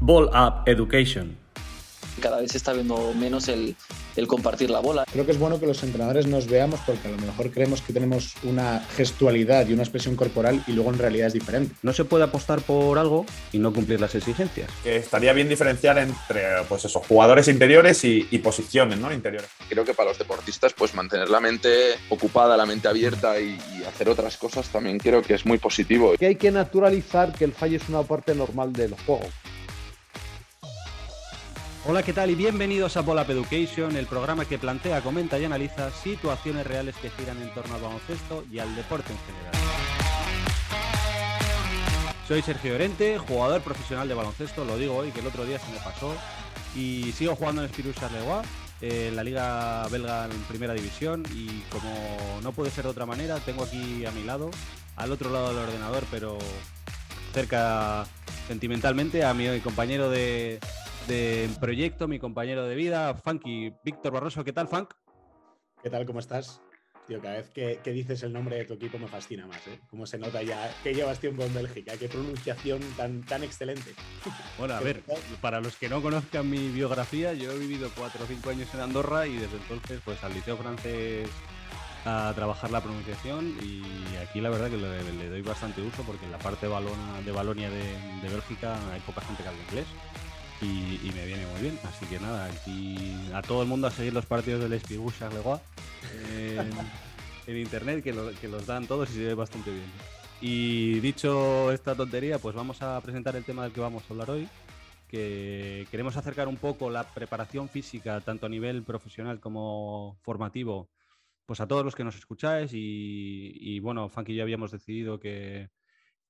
Ball Up Education. Cada vez se está viendo menos el, el compartir la bola. Creo que es bueno que los entrenadores nos veamos porque a lo mejor creemos que tenemos una gestualidad y una expresión corporal y luego en realidad es diferente. No se puede apostar por algo y no cumplir las exigencias. Que estaría bien diferenciar entre pues eso, jugadores interiores y, y posiciones ¿no? interiores. Creo que para los deportistas pues mantener la mente ocupada, la mente abierta y, y hacer otras cosas también creo que es muy positivo. Que hay que naturalizar que el fallo es una parte normal del juego. Hola, ¿qué tal? Y bienvenidos a Bola Education, el programa que plantea, comenta y analiza situaciones reales que giran en torno al baloncesto y al deporte en general. Soy Sergio Orente, jugador profesional de baloncesto, lo digo hoy que el otro día se me pasó, y sigo jugando en Spirou Charleroi, en la liga belga en primera división, y como no puede ser de otra manera, tengo aquí a mi lado, al otro lado del ordenador, pero cerca sentimentalmente, a mi compañero de, de proyecto, mi compañero de vida, Funky, Víctor Barroso. ¿Qué tal, Funk? ¿Qué tal? ¿Cómo estás? Tío, cada vez que, que, dices el nombre de tu equipo me fascina más, ¿eh? Cómo se nota ya que llevas tiempo en Bélgica, qué pronunciación tan, tan excelente. Bueno, a ver, para los que no conozcan mi biografía, yo he vivido cuatro o cinco años en Andorra y desde entonces, pues al liceo francés a trabajar la pronunciación y aquí la verdad que le, le doy bastante uso porque en la parte de, Balonia de, de Bélgica hay poca gente que habla inglés y, y, me viene muy bien. Así que nada, aquí a todo el mundo a seguir los partidos del Espigú Charleroi en, en, internet, que, lo, que, los dan todos y se ve bastante bien. Y dicho esta tontería, pues vamos a presentar el tema del que vamos a hablar hoy, que queremos acercar un poco la preparación física, tanto a nivel profesional como formativo, pues a todos los que nos escucháis y, y bueno, Funky y yo habíamos decidido que,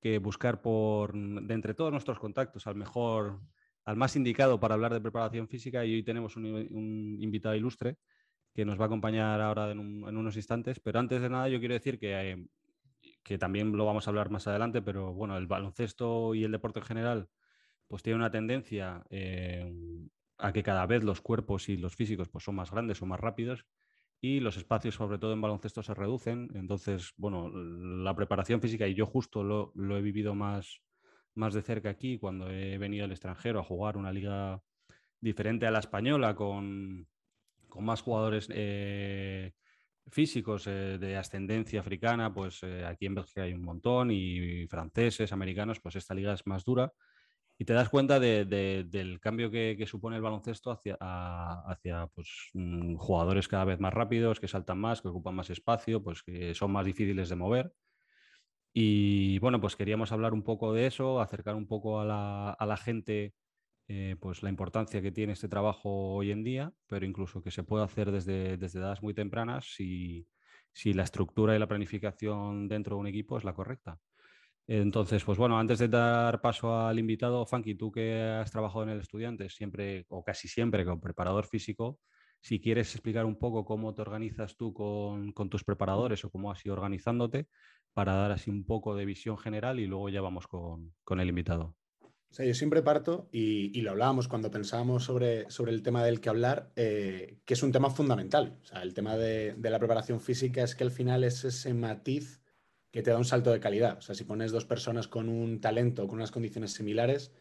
que buscar por, de entre todos nuestros contactos, al mejor al más indicado para hablar de preparación física y hoy tenemos un, invitado ilustre que nos va a acompañar ahora en, unos instantes. Pero antes de nada yo quiero decir que, eh, que también lo vamos a hablar más adelante, pero bueno, el baloncesto y el deporte en general pues tiene una tendencia eh, a que cada vez los cuerpos y los físicos pues son más grandes o más rápidos y los espacios, sobre todo en baloncesto, se reducen. Entonces, bueno, la preparación física, y yo justo lo, lo he vivido más, más de cerca aquí cuando he venido al extranjero a jugar una liga diferente a la española con, con más jugadores eh, físicos eh, de ascendencia africana, pues eh, aquí en Bélgica hay un montón y, franceses, americanos, pues esta liga es más dura y te das cuenta de, de, del cambio que, supone el baloncesto hacia, hacia pues, mm, jugadores cada vez más rápidos, que saltan más, que ocupan más espacio, pues que son más difíciles de mover. Y bueno, pues queríamos hablar un poco de eso, acercar un poco a la, a la gente eh, pues la importancia que tiene este trabajo hoy en día, pero incluso que se puede hacer desde, desde edades muy tempranas si, si la estructura y la planificación dentro de un equipo es la correcta. Entonces, pues bueno, antes de dar paso al invitado, Funky, tú que has trabajado en el estudiante siempre o casi siempre con preparador físico, si quieres explicar un poco cómo te organizas tú con, con tus preparadores o cómo has ido organizándote para dar así un poco de visión general y luego ya vamos con, con el invitado. Yo siempre parto, y, y, lo hablábamos cuando pensábamos sobre, sobre el tema del que hablar, eh, que es un tema fundamental. El tema de, de, la preparación física es que al final es ese matiz que te da un salto de calidad. O sea, si pones dos personas con un talento, con unas condiciones similares,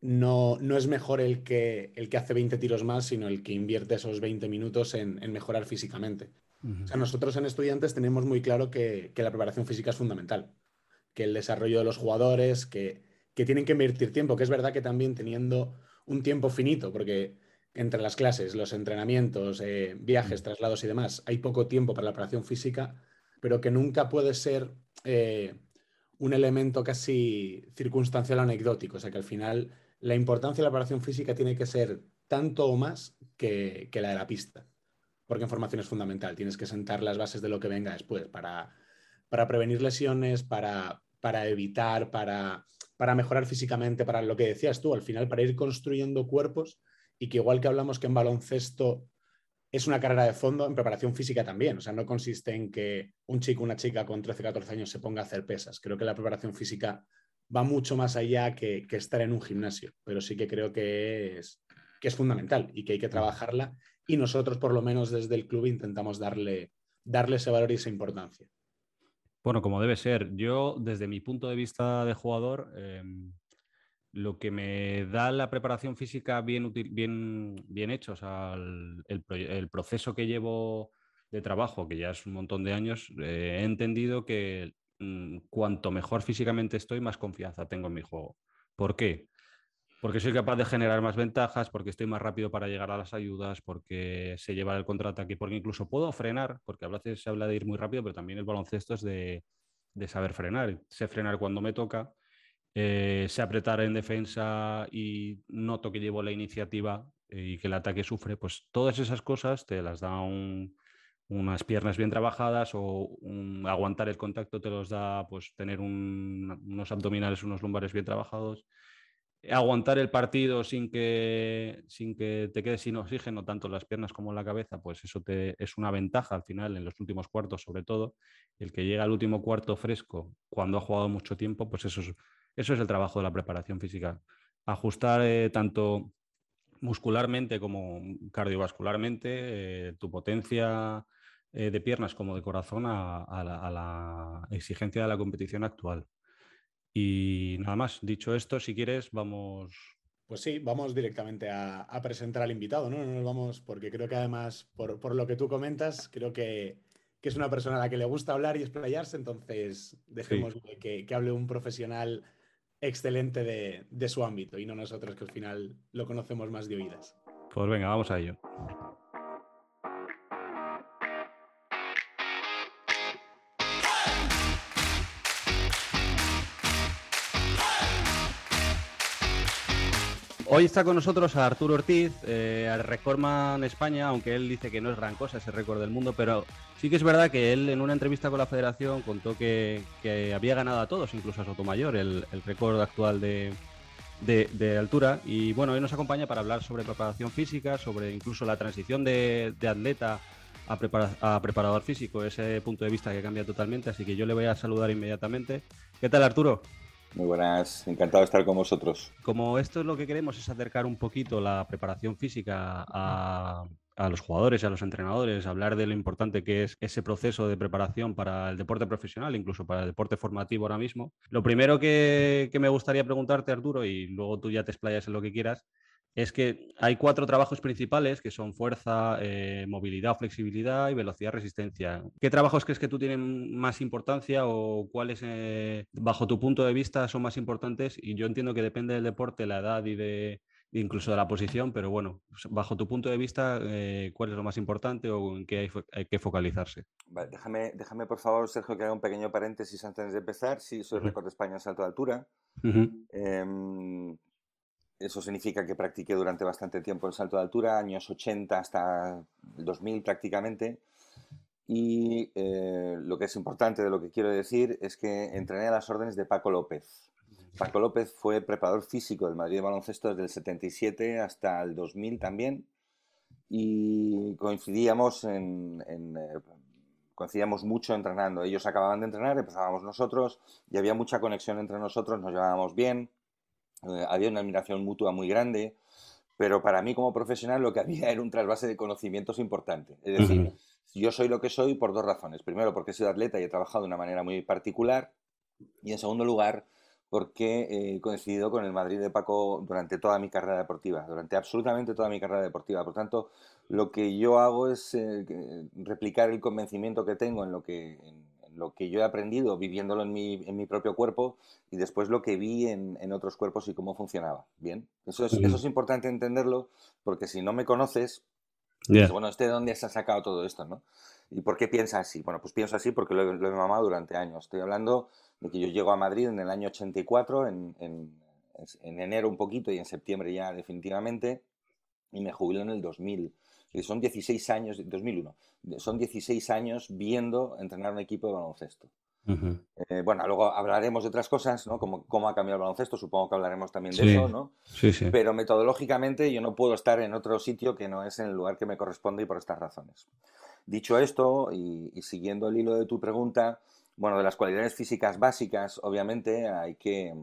no, no es mejor el que, el que hace 20 tiros más, sino el que invierte esos 20 minutos en, en mejorar físicamente. O sea, nosotros en estudiantes tenemos muy claro que, que, la preparación física es fundamental, que el desarrollo de los jugadores, que, que tienen que invertir tiempo, que es verdad que también teniendo un tiempo finito, porque entre las clases, los entrenamientos, eh, viajes, traslados y demás, hay poco tiempo para la preparación física, pero que nunca puede ser eh, un elemento casi circunstancial o anecdótico. O sea, que al final la importancia de la preparación física tiene que ser tanto o más que, que la de la pista porque en formación es fundamental. Tienes que sentar las bases de lo que venga después para, para prevenir lesiones, para, para evitar, para, para mejorar físicamente, para lo que decías tú, al final, para ir construyendo cuerpos y que igual que hablamos que en baloncesto es una carrera de fondo, en preparación física también. O sea, no consiste en que un chico una chica con 13, 14 años se ponga a hacer pesas. Creo que la preparación física va mucho más allá que, que estar en un gimnasio, pero sí que creo que es, que es fundamental y que hay que trabajarla y nosotros por lo menos desde el club intentamos darle, darle ese valor y esa importancia. Bueno, como debe ser. Yo, desde mi punto de vista de jugador, em, lo que me da la preparación física bien, bien, bien hecha, o sea, el, proceso que llevo de trabajo, que ya es un montón de años, eh, he entendido que mm, cuanto mejor físicamente estoy, más confianza tengo en mi juego. ¿Por qué? Porque soy capaz de generar más ventajas, porque estoy más rápido para llegar a las ayudas, porque sé llevar el contraataque, porque incluso puedo frenar, porque a veces se habla de ir muy rápido, pero también el baloncesto es de, saber frenar. Sé frenar cuando me toca, eh, sé apretar en defensa y noto que llevo la iniciativa eh, y que el ataque sufre, pues todas esas cosas te las da unas piernas bien trabajadas o aguantar el contacto te los da pues tener unos abdominales, unos lumbares bien trabajados aguantar el partido sin que, sin que te quedes sin oxígeno, tanto las piernas como la cabeza, pues eso te, es una ventaja al final, en los últimos cuartos sobre todo. El que llega al último cuarto fresco cuando ha jugado mucho tiempo, pues eso es, eso es el trabajo de la preparación física. Ajustar eh, tanto muscularmente como cardiovascularmente eh, tu potencia eh, de piernas como de corazón a la exigencia de la competición actual. Y nada más, dicho esto, si quieres, vamos. Pues sí, vamos directamente a, presentar al invitado, ¿no? No nos vamos, porque creo que además, por, lo que tú comentas, creo que, es una persona a la que le gusta hablar y explayarse, entonces dejemos que, hable un profesional excelente de, de su ámbito y no nosotros que al final lo conocemos más de oídas. Pues venga, vamos a ello. Hoy está con nosotros a Arturo Ortiz, eh, al Recordman España, aunque él dice que no es gran cosa ese récord del mundo, pero sí que es verdad que él en una entrevista con la federación contó que, había ganado a todos, incluso a Sotomayor, el, el récord actual de, altura. Y bueno, hoy nos acompaña para hablar sobre preparación física, sobre incluso la transición de, atleta a, a preparador físico, ese punto de vista que cambia totalmente, así que yo le voy a saludar inmediatamente. ¿Qué tal Arturo? Muy buenas, encantado de estar con vosotros. Como esto es lo que queremos, es acercar un poquito la preparación física a, los jugadores y a los entrenadores, hablar de lo importante que es ese proceso de preparación para el deporte profesional, incluso para el deporte formativo ahora mismo. Lo primero que, que me gustaría preguntarte, Arturo, y luego tú ya te explayas en lo que quieras, es que hay cuatro trabajos principales que son fuerza, eh, movilidad, flexibilidad y velocidad, resistencia. ¿Qué trabajos crees que tú tienen más importancia o cuáles, eh, bajo tu punto de vista, son más importantes? Y yo entiendo que depende del deporte, la edad y de incluso de la posición, pero bueno, bajo tu punto de vista, eh, ¿cuál es lo más importante o en qué hay, que focalizarse? déjame, déjame, por favor, Sergio, que haga un pequeño paréntesis antes de empezar. Sí, soy récord de España en salto de altura. Eso significa que practiqué durante bastante tiempo el salto de altura, años 80 hasta el 2000 prácticamente. Y eh, lo que es importante de lo que quiero decir es que entrené a las órdenes de Paco López. Paco López fue preparador físico del Madrid de baloncesto desde el 77 hasta el 2000 también. Y coincidíamos en, eh, coincidíamos mucho entrenando. Ellos acababan de entrenar, empezábamos nosotros y había mucha conexión entre nosotros, nos llevábamos bien eh, había una admiración mutua muy grande, pero para mí como profesional lo que había era un trasvase de conocimientos importante. Es decir, yo soy lo que soy por dos razones. Primero, porque he sido atleta y he trabajado de una manera muy particular. Y en segundo lugar, porque he coincidido con el Madrid de Paco durante toda mi carrera deportiva, durante absolutamente toda mi carrera deportiva. Por tanto, lo que yo hago es eh, replicar el convencimiento que tengo en lo que, lo que yo he aprendido viviéndolo en mi, en mi propio cuerpo y después lo que vi en, en otros cuerpos y cómo funcionaba. Bien, eso es, eso es importante entenderlo porque si no me conoces, bueno, ¿este de dónde has sacado todo esto? ¿no? ¿Y por qué piensas así? Bueno, pues pienso así porque lo, he mamado durante años. Estoy hablando de que yo llego a Madrid en el año 84, en, en, en enero un poquito y en septiembre ya definitivamente, y me jubilo en el 2000 son 16 años, 2001, son 16 años viendo entrenar un equipo de baloncesto. Eh, bueno, luego hablaremos de otras cosas, ¿no? Como cómo ha cambiado el baloncesto, supongo que hablaremos también de eso, ¿no? Sí, sí. Pero metodológicamente yo no puedo estar en otro sitio que no es en el lugar que me corresponde y por estas razones. Dicho esto, y, y siguiendo el hilo de tu pregunta, bueno, de las cualidades físicas básicas, obviamente hay que,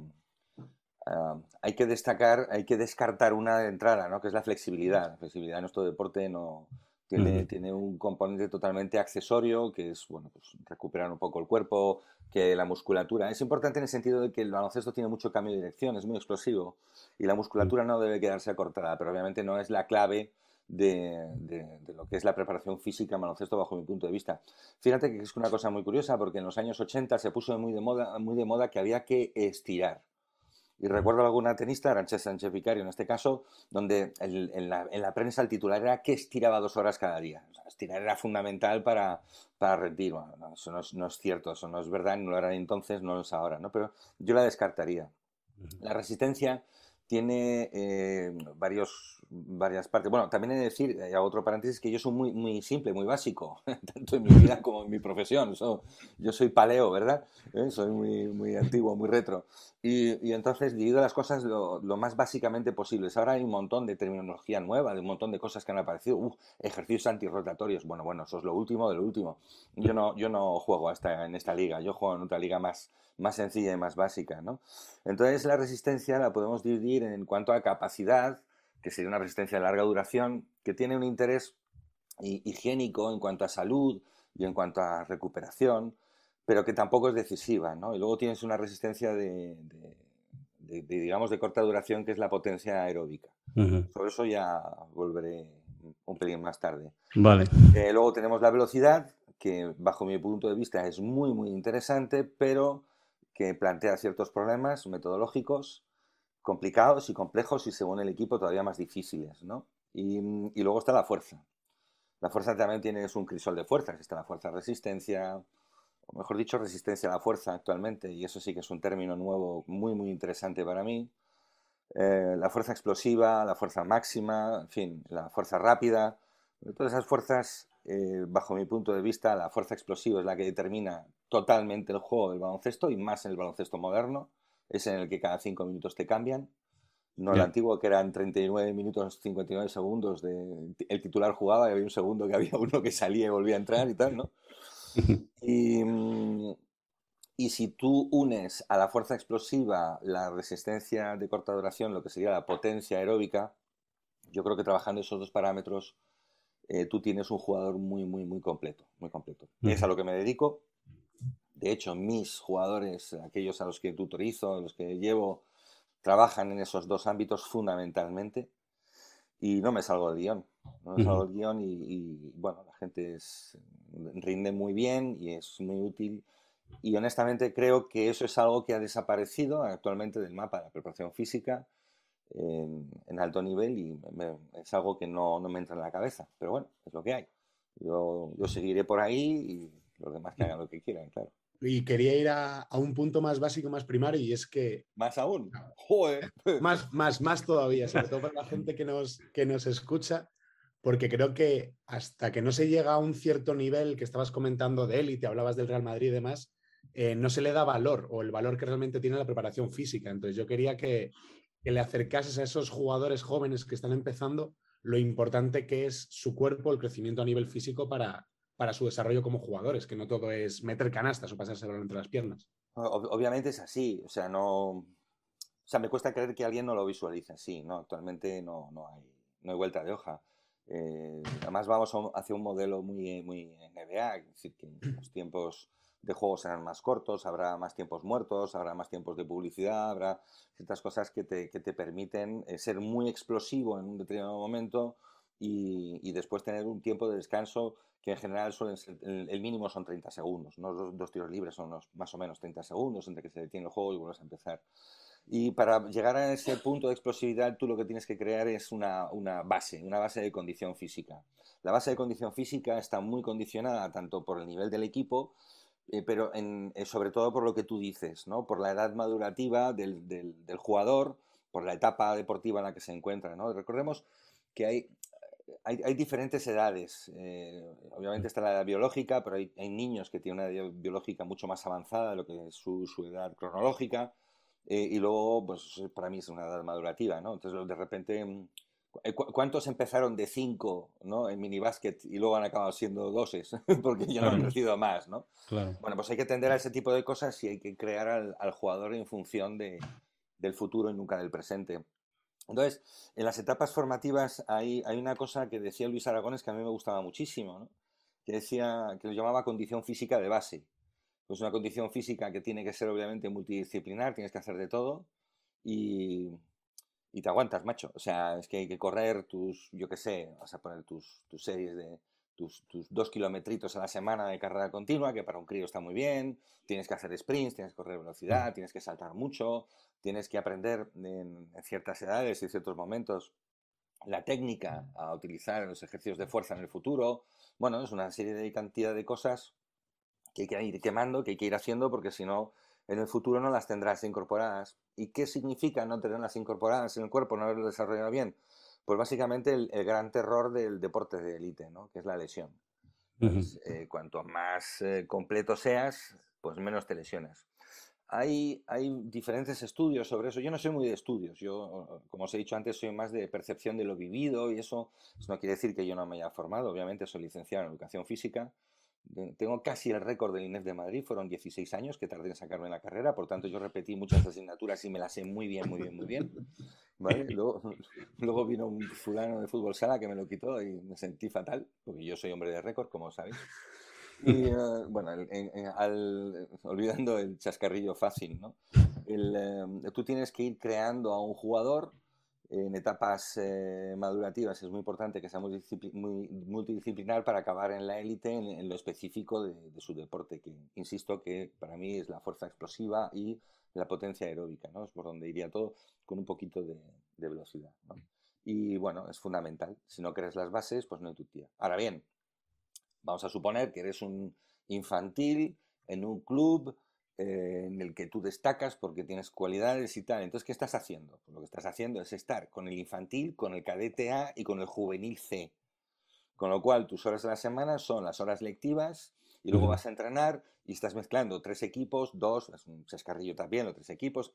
hay que destacar, hay que descartar una de entrada, ¿no? que es la flexibilidad. La flexibilidad en nuestro deporte no, Tiene, un componente totalmente accesorio, que es, bueno, pues recuperar un poco el cuerpo, que la musculatura. Es importante en el sentido de que el baloncesto tiene mucho cambio de dirección, es muy explosivo, y la musculatura no debe quedarse acortada, pero obviamente no es la clave de, de- de lo que es la preparación física en baloncesto bajo mi punto de vista. Fíjate que es una cosa muy curiosa, porque en los años 80 se puso muy de moda, muy de moda que había que estirar. Y recuerdo alguna tenista, Arancha Sánchez Vicario en este caso, donde el- en, la, en la prensa el titular era que estiraba dos horas cada día. O sea, estirar era fundamental para, para rendir. Bueno, no, eso no es, no es cierto, eso no es verdad, no lo era entonces, no lo es ahora, ¿no? Pero yo la descartaría. La resistencia tiene eh, varios, varias partes. Bueno, también he de decir, eh, hago otro paréntesis, que yo soy muy, muy simple, muy básico, tanto en mi vida como en mi profesión. So- yo soy paleo, ¿verdad? ¿Eh? Soy muy, muy antiguo, muy retro. Y, y entonces divido las cosas lo, lo más básicamente posibles. Ahora hay un montón de terminología nueva, de un montón de cosas que han aparecido. Uf, ejercicios antirrotatorios. Bueno, bueno, eso es lo último de lo último. Yo no, yo no juego hasta en esta liga, yo juego en otra liga más, más sencilla y más básica, ¿no? Entonces la resistencia la podemos dividir en cuanto a capacidad, que sería una resistencia de larga duración, que tiene un interés hi- higiénico en cuanto a salud y en cuanto a recuperación, pero que tampoco es decisiva, ¿no? Y luego tienes una resistencia de, de- de- de, digamos, de corta duración, que es la potencia aeróbica. Ujú. Sobre eso ya volveré un pelín más tarde. Vale. Eh, luego tenemos la velocidad, que bajo mi punto de vista es muy, muy interesante, pero que plantea ciertos problemas metodológicos complicados y complejos y según el equipo todavía más difíciles, ¿no? Y, luego está la fuerza. La fuerza también tiene es un crisol de fuerzas. Está la fuerza resistencia, o mejor dicho, resistencia a la fuerza actualmente, y eso sí que es un término nuevo muy, muy interesante para mí. Eh, la fuerza explosiva, la fuerza máxima, en fin, la fuerza rápida. Todas esas fuerzas, eh, bajo mi punto de vista, la fuerza explosiva es la que determina totalmente el juego del baloncesto y más en el baloncesto moderno. Es en el que cada cinco minutos te cambian. No el antiguo, que eran 39 minutos 59 segundos de el titular jugaba y había un segundo que había uno que salía y volvía a entrar y tal, ¿no? Y, mm, y si tú unes a la fuerza explosiva la resistencia de corta duración, lo que sería la potencia aeróbica, yo creo que trabajando esos dos parámetros, eh, tú tienes un jugador muy, muy, muy completo, muy completo. Es a lo que me dedico. De hecho, mis jugadores, aquellos a los que tutorizo, a los que llevo, trabajan en esos dos ámbitos fundamentalmente. Y no me salgo del guion. No me salgo del guion y, y, bueno, la gente es- rinde muy bien y es muy útil. Y honestamente creo que eso es algo que ha desaparecido actualmente del mapa de la preparación física en, en alto nivel y me- es algo que no, no me entra en la cabeza. Pero bueno, es lo que hay. Yo, yo seguiré por ahí y los demás que hagan lo que quieran, claro. Y quería ir a, a un punto más básico, más primario, y es que Más aún. Joder. más, más, más todavía, sobre todo para la gente que nos, que nos escucha, porque creo que hasta que no se llega a un cierto nivel que estabas comentando de élite, hablabas del Real Madrid y demás, eh, no se le da valor o el valor que realmente tiene la preparación física. Entonces yo quería que, que le acercases a esos jugadores jóvenes que están empezando lo importante que es su cuerpo, el crecimiento a nivel físico para, para su desarrollo como jugadores, que no todo es meter canastas o pasarse el balón entre las piernas. Ob- Obviamente es así, o sea, no. O sea, me cuesta creer que alguien no lo visualice así, ¿no? Actualmente no, no, hay, no hay vuelta de hoja. Eh, además, vamos hacia un modelo muy, muy NBA, es decir, que los tiempos de juego serán más cortos, habrá más tiempos muertos, habrá más tiempos de publicidad, habrá ciertas cosas que te, que te permiten eh, ser muy explosivo en un determinado momento y, y después tener un tiempo de descanso que en general suelen ser, el, mínimo son 30 segundos, ¿no? Dos, dos tiros libres son más o menos 30 segundos entre que se detiene el juego y vuelves a empezar. Y para llegar a ese punto de explosividad, tú lo que tienes que crear es una, una base, una base de condición física. La base de condición física está muy condicionada tanto por el nivel del equipo, eh, pero en, eh, sobre todo por lo que tú dices, ¿no? por la edad madurativa del, del, del jugador, por la etapa deportiva en la que se encuentra. ¿no? Recordemos que hay, hay, hay, diferentes edades. Eh, obviamente está la edad biológica, pero hay, hay, niños que tienen una edad biológica mucho más avanzada de lo que es su, su edad cronológica. Eh, y luego, pues para mí es una edad madurativa, ¿no? Entonces, de repente, ¿cu ¿cuántos empezaron de 5 ¿no? en minibásquet y luego han acabado siendo doses? Porque ya no han crecido más, ¿no? Claro. Bueno, pues hay que atender a ese tipo de cosas y hay que crear al, al jugador en función de, del futuro y nunca del presente. Entonces, en las etapas formativas hay, hay una cosa que decía Luis Aragones que a mí me gustaba muchísimo, ¿no? que decía, que lo llamaba condición física de base. Pues una condición física que tiene que ser obviamente multidisciplinar, tienes que hacer de todo y, y te aguantas, macho. O sea, es que hay que correr tus, yo qué sé, vas a poner tus, tus series de, tus, tus, dos kilometritos a la semana de carrera continua, que para un crío está muy bien, tienes que hacer sprints, tienes que correr velocidad, tienes que saltar mucho, tienes que aprender en, en ciertas edades y ciertos momentos la técnica a utilizar en los ejercicios de fuerza en el futuro. Bueno, es una serie de cantidad de cosas que hay que ir quemando, que hay que ir haciendo, porque si no, en el futuro no las tendrás incorporadas. ¿Y qué significa no tenerlas incorporadas en el cuerpo, no haberlo desarrollado bien? Pues básicamente el, el gran terror del deporte de élite, ¿no? que es la lesión. Pues, eh, cuanto más eh, completo seas, pues menos te lesionas. Hay, hay diferentes estudios sobre eso. Yo no soy muy de estudios. Yo, como os he dicho antes, soy más de percepción de lo vivido y eso, eso no quiere decir que yo no me haya formado. Obviamente soy licenciado en educación física tengo casi el récord del INEF de Madrid, fueron 16 años que tardé en sacarme la carrera, por tanto yo repetí muchas asignaturas y me las sé muy bien, muy bien, muy bien. Luego, luego, vino un fulano de fútbol sala que me lo quitó y me sentí fatal, porque yo soy hombre de récord, como sabéis. Y uh, bueno, al, olvidando el chascarrillo fácil, ¿no? El, uh, tú tienes que ir creando a un jugador en etapas eh, madurativas es muy importante que sea muy multidisciplinar para acabar en la élite en, lo específico de, su deporte, que insisto que para mí es la fuerza explosiva y la potencia aeróbica, ¿no? Es por donde iría todo con un poquito de, velocidad, Y bueno, es fundamental. Si no crees las bases, pues no hay tu tía. Ahora bien, vamos a suponer que eres un infantil en un club eh, en el que tú destacas porque tienes cualidades y tal. Entonces, ¿qué estás haciendo? Pues lo que estás haciendo es estar con el infantil, con el cadete A y con el juvenil C. Con lo cual, tus horas de la semana son las horas lectivas y luego vas a entrenar y estás mezclando tres equipos, dos, es un chascarrillo también, los tres equipos.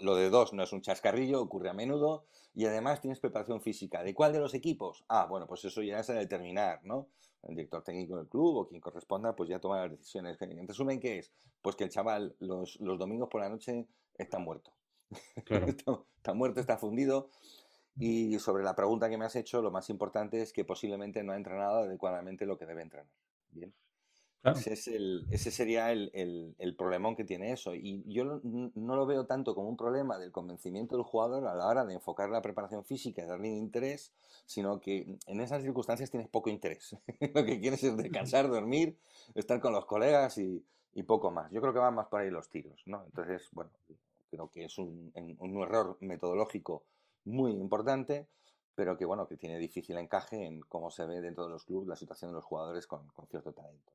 Lo de dos no es un chascarrillo, ocurre a menudo. Y además tienes preparación física. ¿De cuál de los equipos? Ah, bueno, pues eso ya es a determinar, ¿no? el director técnico del club o quien corresponda, pues ya toma las decisiones. En resumen, ¿qué es? Pues que el chaval los, los domingos por la noche está muerto. está, muerto, está fundido. Y sobre la pregunta que me has hecho, lo más importante es que posiblemente no ha entrenado adecuadamente lo que debe entrenar. Bien. Ese, es el, ese sería el, el, el, problemón que tiene eso. Y yo no, lo veo tanto como un problema del convencimiento del jugador a la hora de enfocar la preparación física y darle interés, sino que en esas circunstancias tienes poco interés. lo que quieres es descansar, dormir, estar con los colegas y, y, poco más. Yo creo que van más por ahí los tiros. ¿no? Entonces, bueno, creo que es un, un error metodológico muy importante pero que bueno, que tiene difícil encaje en cómo se ve dentro de los clubes la situación de los jugadores con, con cierto talento.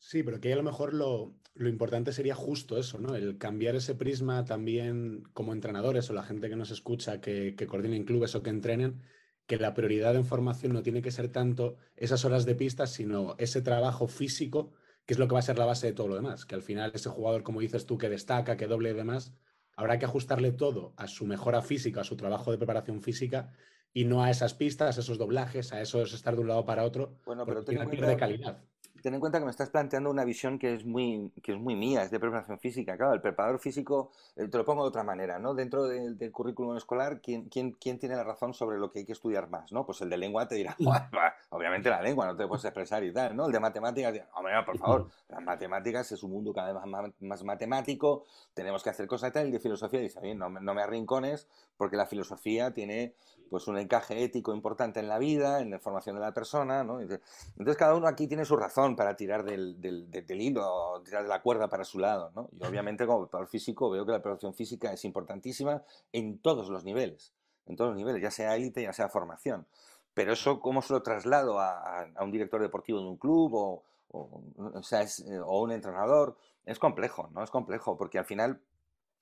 Sí, pero que a lo mejor lo, importante sería justo eso, ¿no? El cambiar ese prisma también como entrenadores o la gente que nos escucha, que, que coordinen clubes o que entrenen, que la prioridad en formación no tiene que ser tanto esas horas de pista, sino ese trabajo físico, que es lo que va a ser la base de todo lo demás. Que al final ese jugador, como dices tú, que destaca, que doble y demás, habrá que ajustarle todo a su mejora física, a su trabajo de preparación física y no a esas pistas, a esos doblajes, a esos estar de un lado para otro. Bueno, pero tiene de calidad ten en cuenta que me estás planteando una visión que es muy, que es muy mía, es de preparación física. Claro, el preparador físico, eh, te lo pongo de otra manera, ¿no? Dentro del, currículum escolar, ¿quién, quién, quién tiene la razón sobre lo que hay que estudiar más, ¿no? Pues el de lengua te dirá, obviamente la lengua, no te puedes expresar y tal, ¿no? El de matemáticas, hombre, por favor, las matemáticas es un mundo cada vez más, más matemático, tenemos que hacer cosas y tal, y de filosofía dice, bien, no, no me arrincones, porque la filosofía tiene pues un encaje ético importante en la vida, en la formación de la persona, ¿no? Entonces cada uno aquí tiene su razón para tirar del, del, del hilo, tirar de la cuerda para su lado, ¿no? Y obviamente como preparador físico veo que la preparación física es importantísima en todos los niveles, en todos los niveles, ya sea élite, ya sea formación. Pero eso, ¿cómo se lo traslado a, a, un director deportivo de un club o, o, o, sea, es, eh, o un entrenador? Es complejo, ¿no? Es complejo, porque al final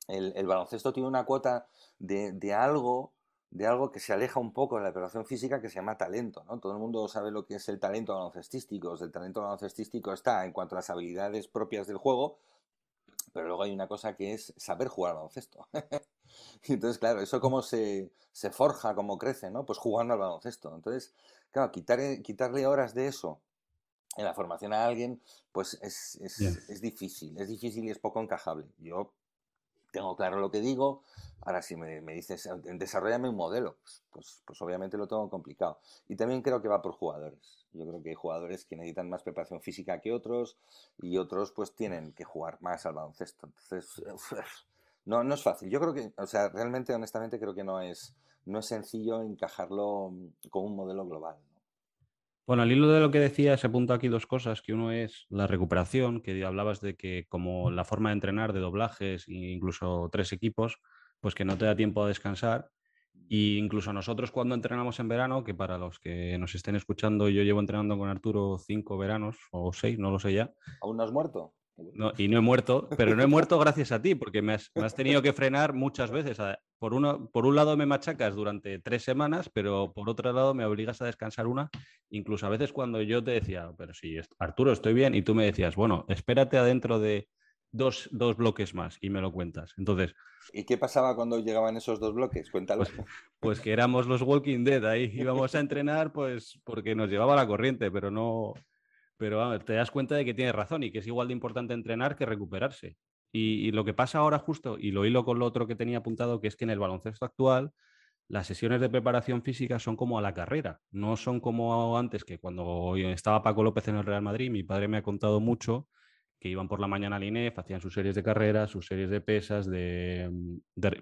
el, el baloncesto tiene una cuota de, de algo de algo que se aleja un poco de la preparación física que se llama talento, ¿no? Todo el mundo sabe lo que es el talento baloncestístico. El talento baloncestístico está en cuanto a las habilidades propias del juego, pero luego hay una cosa que es saber jugar al baloncesto. Entonces, claro, eso cómo se, se, forja, cómo crece, ¿no? Pues jugando al baloncesto. Entonces, claro, quitar, quitarle horas de eso en la formación a alguien, pues es, es, es difícil, es difícil y es poco encajable. Yo tengo claro lo que digo. Ahora, si me, dices, desarrollame un modelo, pues, pues, pues, obviamente lo tengo complicado. Y también creo que va por jugadores. Yo creo que hay jugadores que necesitan más preparación física que otros y otros pues tienen que jugar más al baloncesto. Entonces, no, no es fácil. Yo creo que, o sea, realmente, honestamente, creo que no es, no es sencillo encajarlo con un modelo global. Bueno, al hilo de lo que decía, se apunta aquí dos cosas, que uno es la recuperación, que hablabas de que como la forma de entrenar de doblajes e incluso tres equipos, pues que no te da tiempo a descansar. Y incluso nosotros cuando entrenamos en verano, que para los que nos estén escuchando, yo llevo entrenando con Arturo cinco veranos o seis, no lo sé ya. ¿Aún no has muerto? No, y no he muerto, pero no he muerto gracias a ti, porque me has, tenido que frenar muchas veces. Por, uno, por un lado me machacas durante tres semanas, pero por otro lado me obligas a descansar una. Incluso a veces cuando yo te decía, pero si Arturo, estoy bien, y tú me decías, bueno, espérate adentro de dos, dos bloques más y me lo cuentas. Entonces. ¿Y qué pasaba cuando llegaban esos dos bloques? Cuéntalo. Pues, pues que éramos los Walking Dead ahí. Íbamos a entrenar, pues porque nos llevaba la corriente, pero no, pero te das cuenta de que tienes razón y que es igual de importante entrenar que recuperarse. Y, lo que pasa ahora justo, y lo hilo con lo otro que tenía apuntado, que es que en el baloncesto actual las sesiones de preparación física son como a la carrera, no son como antes, que cuando estaba Paco López en el Real Madrid, mi padre me ha contado mucho que iban por la mañana al INEF, hacían sus series de carrera, sus series de pesas, de,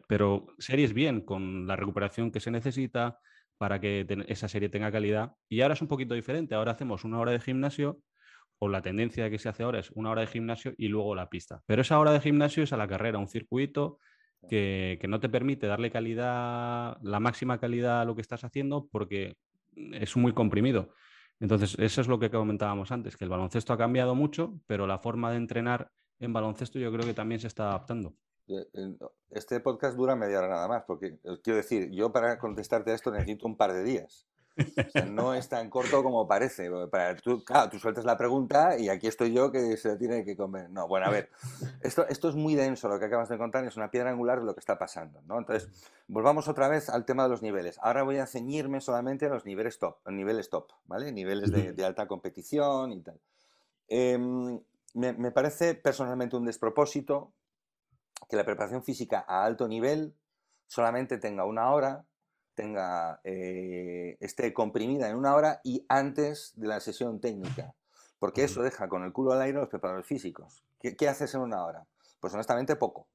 pero series bien, con la recuperación que se necesita, para que esa serie tenga calidad. Y ahora es un poquito diferente. Ahora hacemos una hora de gimnasio o la tendencia que se hace ahora es una hora de gimnasio y luego la pista. Pero esa hora de gimnasio es a la carrera, un circuito que, no te permite darle calidad, la máxima calidad a lo que estás haciendo porque es muy comprimido. Entonces, eso es lo que comentábamos antes, que el baloncesto ha cambiado mucho, pero la forma de entrenar en baloncesto yo creo que también se está adaptando. Eh, este podcast dura media hora nada más, porque eh, quiero decir, yo para contestarte a esto necesito un par de días. no es tan corto como parece. Para, tú, claro, tú sueltas la pregunta y aquí estoy yo que se tiene que comer. No, bueno, a ver, esto, esto es muy denso lo que acabas de contar y es una piedra angular de lo que está pasando. ¿no? Entonces, volvamos otra vez al tema de los niveles. Ahora voy a ceñirme solamente a los niveles top, niveles top, ¿vale? Niveles de, alta competición y tal. Em, me, me parece personalmente un despropósito que la preparación física a alto nivel solamente tenga una hora, tenga, eh, esté comprimida en una hora y antes de la sesión técnica. Porque eso deja con el culo al aire a los preparadores físicos. ¿Qué, haces en una hora? Pues honestamente poco.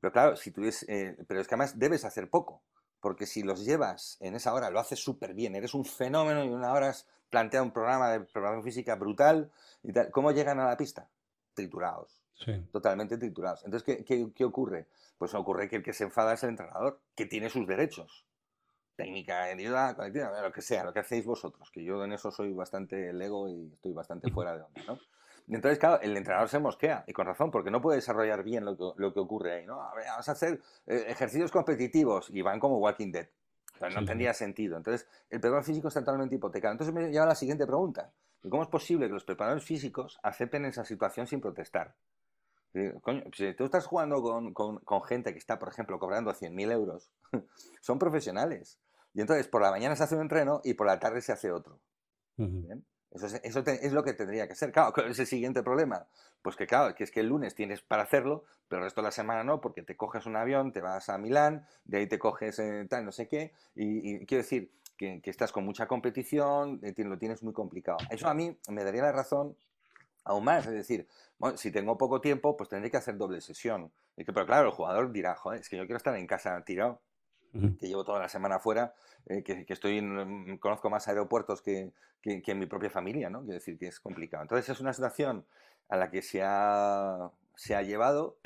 Pero claro, si tuvies, eh, pero es que además debes hacer poco. Porque si los llevas en esa hora, lo haces súper bien, eres un fenómeno y en una hora plantea un programa de preparación física brutal y tal. ¿Cómo llegan a la pista? Triturados. Totalmente triturados. Entonces, ¿qué, qué, ocurre? Pues ocurre que el que se enfada es el entrenador, que tiene sus derechos técnica individual, colectiva, lo que sea, lo que hacéis vosotros, que yo en eso soy bastante lego y estoy bastante fuera de onda, ¿no? Y entonces, claro, el entrenador se mosquea, y con razón, porque no puede desarrollar bien lo que, lo que ocurre ahí, ¿no? A ver, vamos a hacer eh, ejercicios competitivos y van como Walking Dead. no tendría sentido. Entonces, el preparador físico está totalmente hipotecado. Entonces me lleva a la siguiente pregunta. ¿Cómo es posible que los preparadores físicos acepten esa situación sin protestar? Coño, si tú estás jugando con, con, con, gente que está, por ejemplo, cobrando 100.000 euros, son profesionales. Y entonces por la mañana se hace un entreno y por la tarde se hace otro. Eso, es, eso es, lo que tendría que ser. Claro, ¿cuál es el siguiente problema? Pues que claro, que es que el lunes tienes para hacerlo, pero el resto de la semana no, porque te coges un avión, te vas a Milán, de ahí te coges eh, tal, no sé qué, y, quiero decir que, que, estás con mucha competición, eh, lo tienes muy complicado. Eso a mí me daría la razón aún más, es decir, bueno, si tengo poco tiempo, pues tendré que hacer doble sesión. Pero claro, el jugador dirá, joder, es que yo quiero estar en casa tirado que llevo toda la semana fuera, eh, que, estoy mm, conozco más aeropuertos que, que, mi propia familia, ¿no? Quiero decir que es complicado. Entonces es una situación a la que se ha, se ha llevado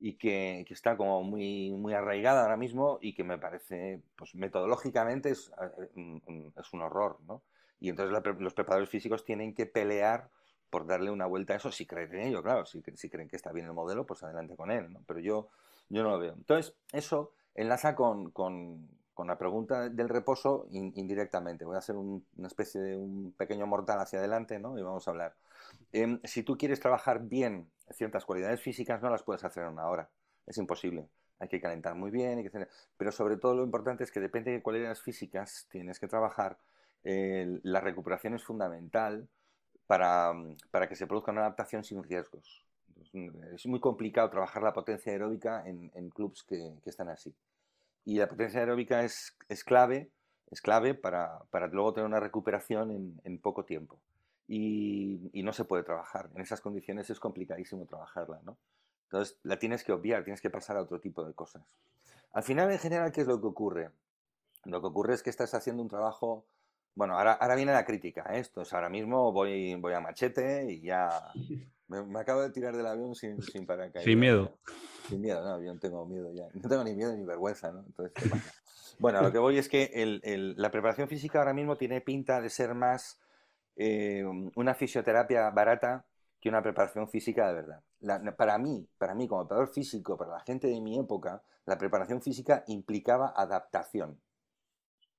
y que, que, está como muy, muy arraigada ahora mismo y que me parece, pues metodológicamente es, eh, es un horror, ¿no? Y entonces los preparadores físicos tienen que pelear por darle una vuelta a eso, si creen en ello, claro, si, si creen que está bien el modelo, pues adelante con él, ¿no? Pero yo, yo no lo veo. Entonces, eso enlaza con, con, la pregunta del reposo indirectamente. Voy a hacer una especie de un pequeño mortal hacia adelante ¿no? y vamos a hablar. Em, si tú quieres trabajar bien ciertas cualidades físicas, no las puedes hacer en una hora. Es imposible. Hay que calentar muy bien, pero sobre todo lo importante es que depende de cualidades físicas tienes que trabajar. la recuperación es fundamental para, para que se produzca una adaptación sin riesgos. Es, muy complicado trabajar la potencia aeróbica en, en clubs que, están así. Y la potencia aeróbica es, clave, es clave para, para luego tener una recuperación en poco tiempo. Y, y no se puede trabajar. En esas condiciones es complicadísimo trabajarla, ¿no? Entonces la tienes que obviar, tienes que pasar a otro tipo de cosas. Al final, en general, ¿qué es lo que ocurre? Lo que ocurre es que estás haciendo un trabajo. Bueno, ahora, ahora viene la crítica. ¿eh? Esto es ahora mismo voy, voy a machete y ya. Me, me acabo de tirar del avión sin, sin paracaídas. Sin miedo. Sin miedo, no, yo no tengo miedo ya. No tengo ni miedo ni vergüenza, ¿no? Entonces. Bueno, a lo que voy es que el- el- la preparación física ahora mismo tiene pinta de ser más eh, una fisioterapia barata que una preparación física de verdad. La- para mí, para mí como preparador físico, para la gente de mi época, la preparación física implicaba adaptación.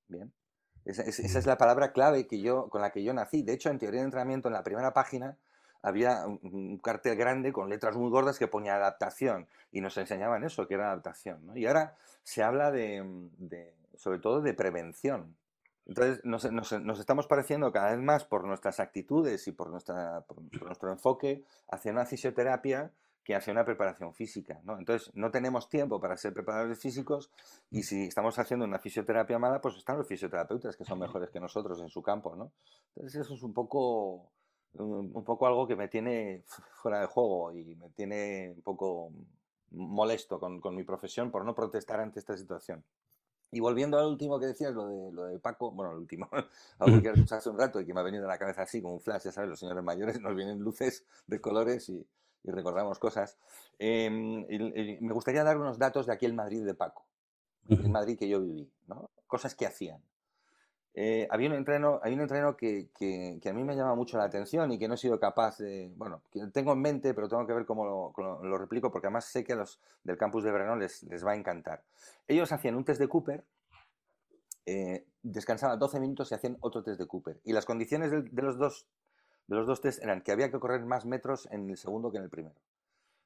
Bien. Esa, es- esa es la palabra clave que yo, con la que yo nací. De hecho, en teoría de entrenamiento, en la primera página, había un, un cartel grande con letras muy gordas que ponía adaptación y nos enseñaban eso, que era adaptación. ¿no? Y ahora se habla de, de- sobre todo de prevención. Entonces nos, nos- nos estamos pareciendo cada vez más por nuestras actitudes y por, nuestra, por, por nuestro enfoque hacia una fisioterapia que hacia una preparación física. ¿no? Entonces no tenemos tiempo para ser preparadores físicos y si estamos haciendo una fisioterapia mala, pues están los fisioterapeutas que son mejores que nosotros en su campo. ¿no? Entonces eso es un poco, un, un poco algo que me tiene fuera de juego y me tiene un poco molesto con, con mi profesión por no protestar ante esta situación. Y volviendo al último que decías, lo de, lo de Paco, bueno, el último, algo que has dicho hace un rato y que me ha venido a la cabeza así como un flash, ya sabes, los señores mayores nos vienen luces de colores y, y recordamos cosas. Eh, y me gustaría dar unos datos de aquel Madrid de Paco, el Madrid que yo viví, ¿no? Cosas que hacían. Eh, había un entreno, hay un entreno que, que- que a mí me llama mucho la atención y que no he sido capaz de, bueno, que tengo en mente, pero tengo que ver cómo lo, cómo lo replico, porque además sé que a los del campus de verano les, les va a encantar. Ellos hacían un test de Cooper, eh, descansaban 12 minutos y hacían otro test de Cooper. Y las condiciones del- de, los dos, de los dos test eran que había que correr más metros en el segundo que en el primero.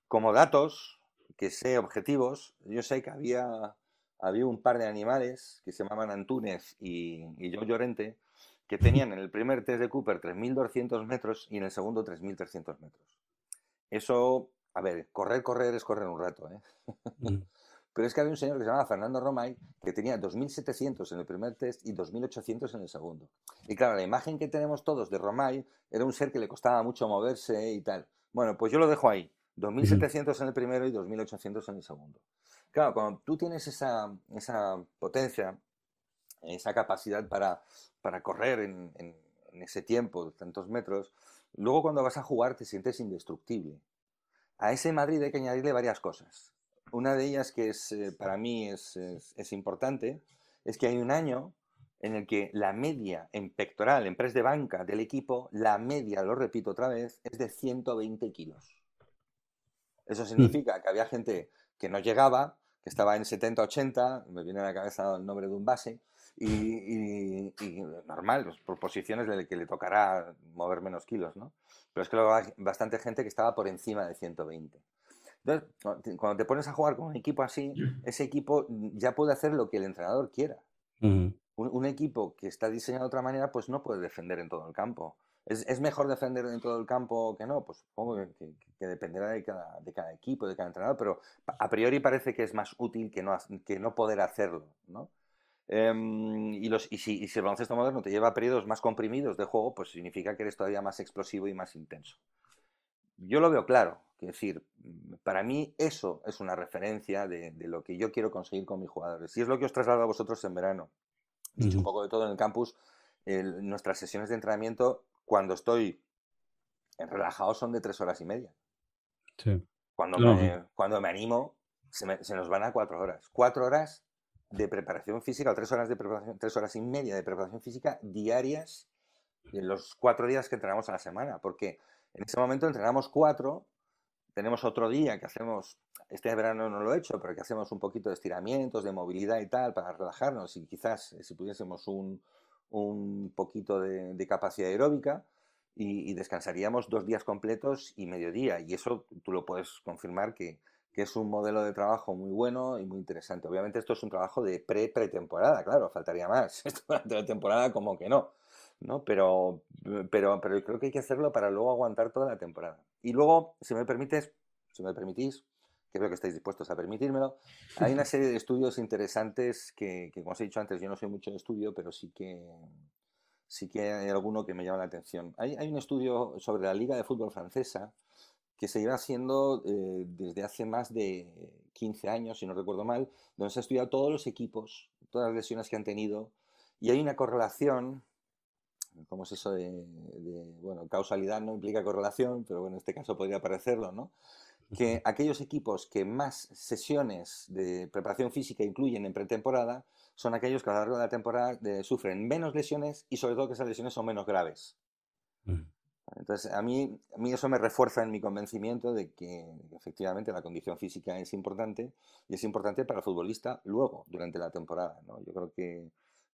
Como datos, que sé objetivos, yo sé que había, había un par de animales que se llamaban Antúnez y, y Joe Llorente, que tenían en el primer test de Cooper 3.200 metros y en el segundo 3.300 metros. Eso, a ver, correr, correr es correr un rato, ¿eh? Pero es que había un señor que se llamaba Fernando Romay que tenía 2.700 en el primer test y 2.800 en el segundo. Y claro, la imagen que tenemos todos de Romay era un ser que le costaba mucho moverse y tal. Bueno, pues yo lo dejo ahí. 2.700 en el primero y 2.800 en el segundo. Claro, cuando tú tienes esa, esa potencia, esa capacidad para, para correr en, en- en ese tiempo de tantos metros, luego cuando vas a jugar te sientes indestructible. A ese Madrid hay que añadirle varias cosas. Una de ellas que es, eh, para mí es, es- es importante es que hay un año en el que la media en pectoral, en press de banca del equipo, la media, lo repito otra vez, es de 120 kilos. Eso significa que había gente que no llegaba, que estaba en 70-80, me viene a la cabeza el nombre de un base, y, y- y normal, pues, por posiciones de que le tocará mover menos kilos, ¿no? Pero es que luego hay bastante gente que estaba por encima de 120. Entonces, cuando te- cuando te pones a jugar con un equipo así, ese equipo ya puede hacer lo que el entrenador quiera. Un, un equipo que está diseñado de otra manera, pues no puede defender en todo el campo. ¿Es, es mejor defender en todo el campo que no? Pues supongo que, que- que dependerá de cada, de cada equipo, de cada entrenador, pero a priori parece que es más útil que no, que no poder hacerlo, ¿no? Em, y, los, y, si, y si el baloncesto moderno te lleva a periodos más comprimidos de juego, pues significa que eres todavía más explosivo y más intenso. Yo lo veo claro, es decir, para mí eso es una referencia de, de lo que yo quiero conseguir con mis jugadores. Y es lo que os traslado a vosotros en verano. Dicho un poco de todo en el campus, el- nuestras sesiones de entrenamiento, cuando estoy relajado, son de tres horas y media. Sí. Cuando, No. me, cuando me animo, se, me- se nos van a cuatro horas. Cuatro horas de preparación física, o tres horas de preparación, tres horas y media de preparación física diarias en los cuatro días que entrenamos a la semana. Porque en ese momento entrenamos cuatro, tenemos otro día que hacemos, este verano no lo he hecho, pero que hacemos un poquito de estiramientos, de movilidad y tal, para relajarnos y quizás eh, si pudiésemos un, un poquito de, capacidad aeróbica y, y descansaríamos dos días completos y mediodía. Y eso tú lo puedes confirmar que, que es un modelo de trabajo muy bueno y muy interesante. Obviamente esto es un trabajo de pre-pretemporada, claro, faltaría más. Esto durante la temporada como que no, ¿no? Pero, pero, pero creo que hay que hacerlo para luego aguantar toda la temporada. Y luego, si me permites, si me permitís, que veo que estáis dispuestos a permitírmelo. Hay una serie de estudios interesantes que, que, como os he dicho antes, yo no soy mucho de estudio, pero sí que, sí que hay alguno que me llama la atención. Hay, hay un estudio sobre la Liga de Fútbol Francesa que se lleva haciendo eh, desde hace más de 15 años, si no recuerdo mal, donde se ha estudiado todos los equipos, todas las lesiones que han tenido, y hay una correlación, ¿cómo es eso de, de, bueno, causalidad no implica correlación, pero bueno, en este caso podría parecerlo, ¿no? Que aquellos equipos que más sesiones de preparación física incluyen en pretemporada son aquellos que a lo largo de la temporada eh, sufren menos lesiones y sobre todo que esas lesiones son menos graves. Mm. Entonces, a mí, a mí eso me refuerza en mi convencimiento de que efectivamente la condición física es importante y es importante para el futbolista luego, durante la temporada. ¿no? Yo creo que,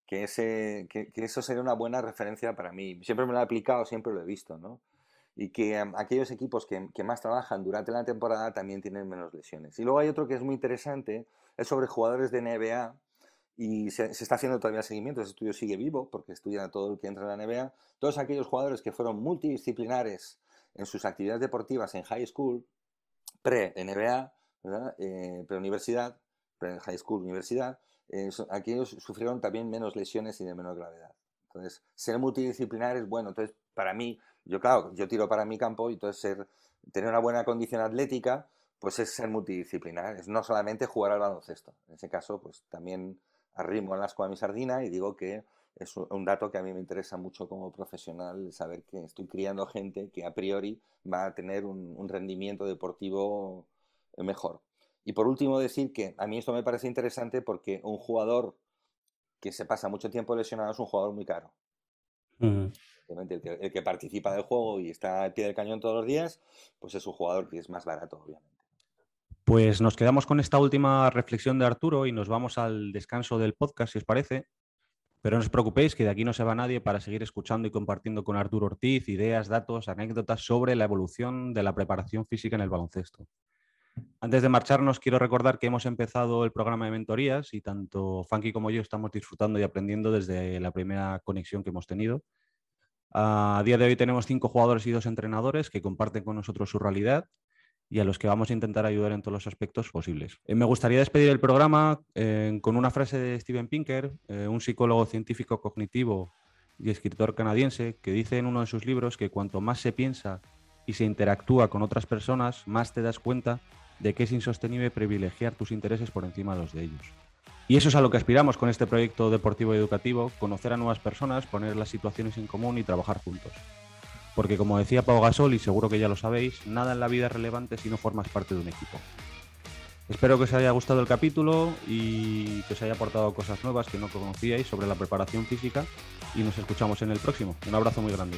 que, ese, que, que, eso sería una buena referencia para mí. Siempre me lo he aplicado, siempre lo he visto. ¿no? Y que aquellos equipos que, que, más trabajan durante la temporada también tienen menos lesiones. Y luego hay otro que es muy interesante, es sobre jugadores de NBA y se, está haciendo todavía seguimiento, ese estudio sigue vivo porque estudia todo el que entra en la NBA, todos aquellos jugadores que fueron multidisciplinares en sus actividades deportivas en high school, pre-NBA, eh, pre-universidad, pre-high school, universidad, eh, aquellos sufrieron también menos lesiones y de menor gravedad. Entonces, ser multidisciplinar es bueno. Entonces, para mí, yo claro, yo tiro para mi campo y entonces ser, tener una buena condición atlética, pues es ser multidisciplinar, es no solamente jugar al baloncesto. En ese caso, pues también arrimo el asco a mi sardina y digo que es un dato que a mí me interesa mucho como profesional, saber que estoy criando gente que a priori va a tener un, rendimiento deportivo mejor. Y por último decir que a mí esto me parece interesante porque un jugador que se pasa mucho tiempo lesionado es un jugador muy caro. Que, el que participa del juego y está al pie del cañón todos los días, pues es un jugador que es más barato, obviamente. Pues nos quedamos con esta última reflexión de Arturo y nos vamos al descanso del podcast, si os parece. Pero no os preocupéis que de aquí no se va nadie para seguir escuchando y compartiendo con Arturo Ortiz ideas, datos, anécdotas sobre la evolución de la preparación física en el baloncesto. Antes de marcharnos, quiero recordar que hemos empezado el programa de mentorías y tanto Funky como yo estamos disfrutando y aprendiendo desde la primera conexión que hemos tenido. A día de hoy tenemos cinco jugadores y dos entrenadores que comparten con nosotros su realidad y a los que vamos a intentar ayudar en todos los aspectos posibles. Eh, me gustaría despedir el programa eh, con una frase de Steven Pinker, eh, un psicólogo científico cognitivo y escritor canadiense, que dice en uno de sus libros que cuanto más se piensa y se interactúa con otras personas, más te das cuenta de que es insostenible privilegiar tus intereses por encima de los de ellos. Y eso es a lo que aspiramos con este proyecto deportivo y educativo, conocer a nuevas personas, poner las situaciones en común y trabajar juntos. Porque como decía Pau Gasol, y seguro que ya lo sabéis, nada en la vida es relevante si no formas parte de un equipo. Espero que os haya gustado el capítulo y que os haya aportado cosas nuevas que no conocíais sobre la preparación física y nos escuchamos en el próximo. Un abrazo muy grande.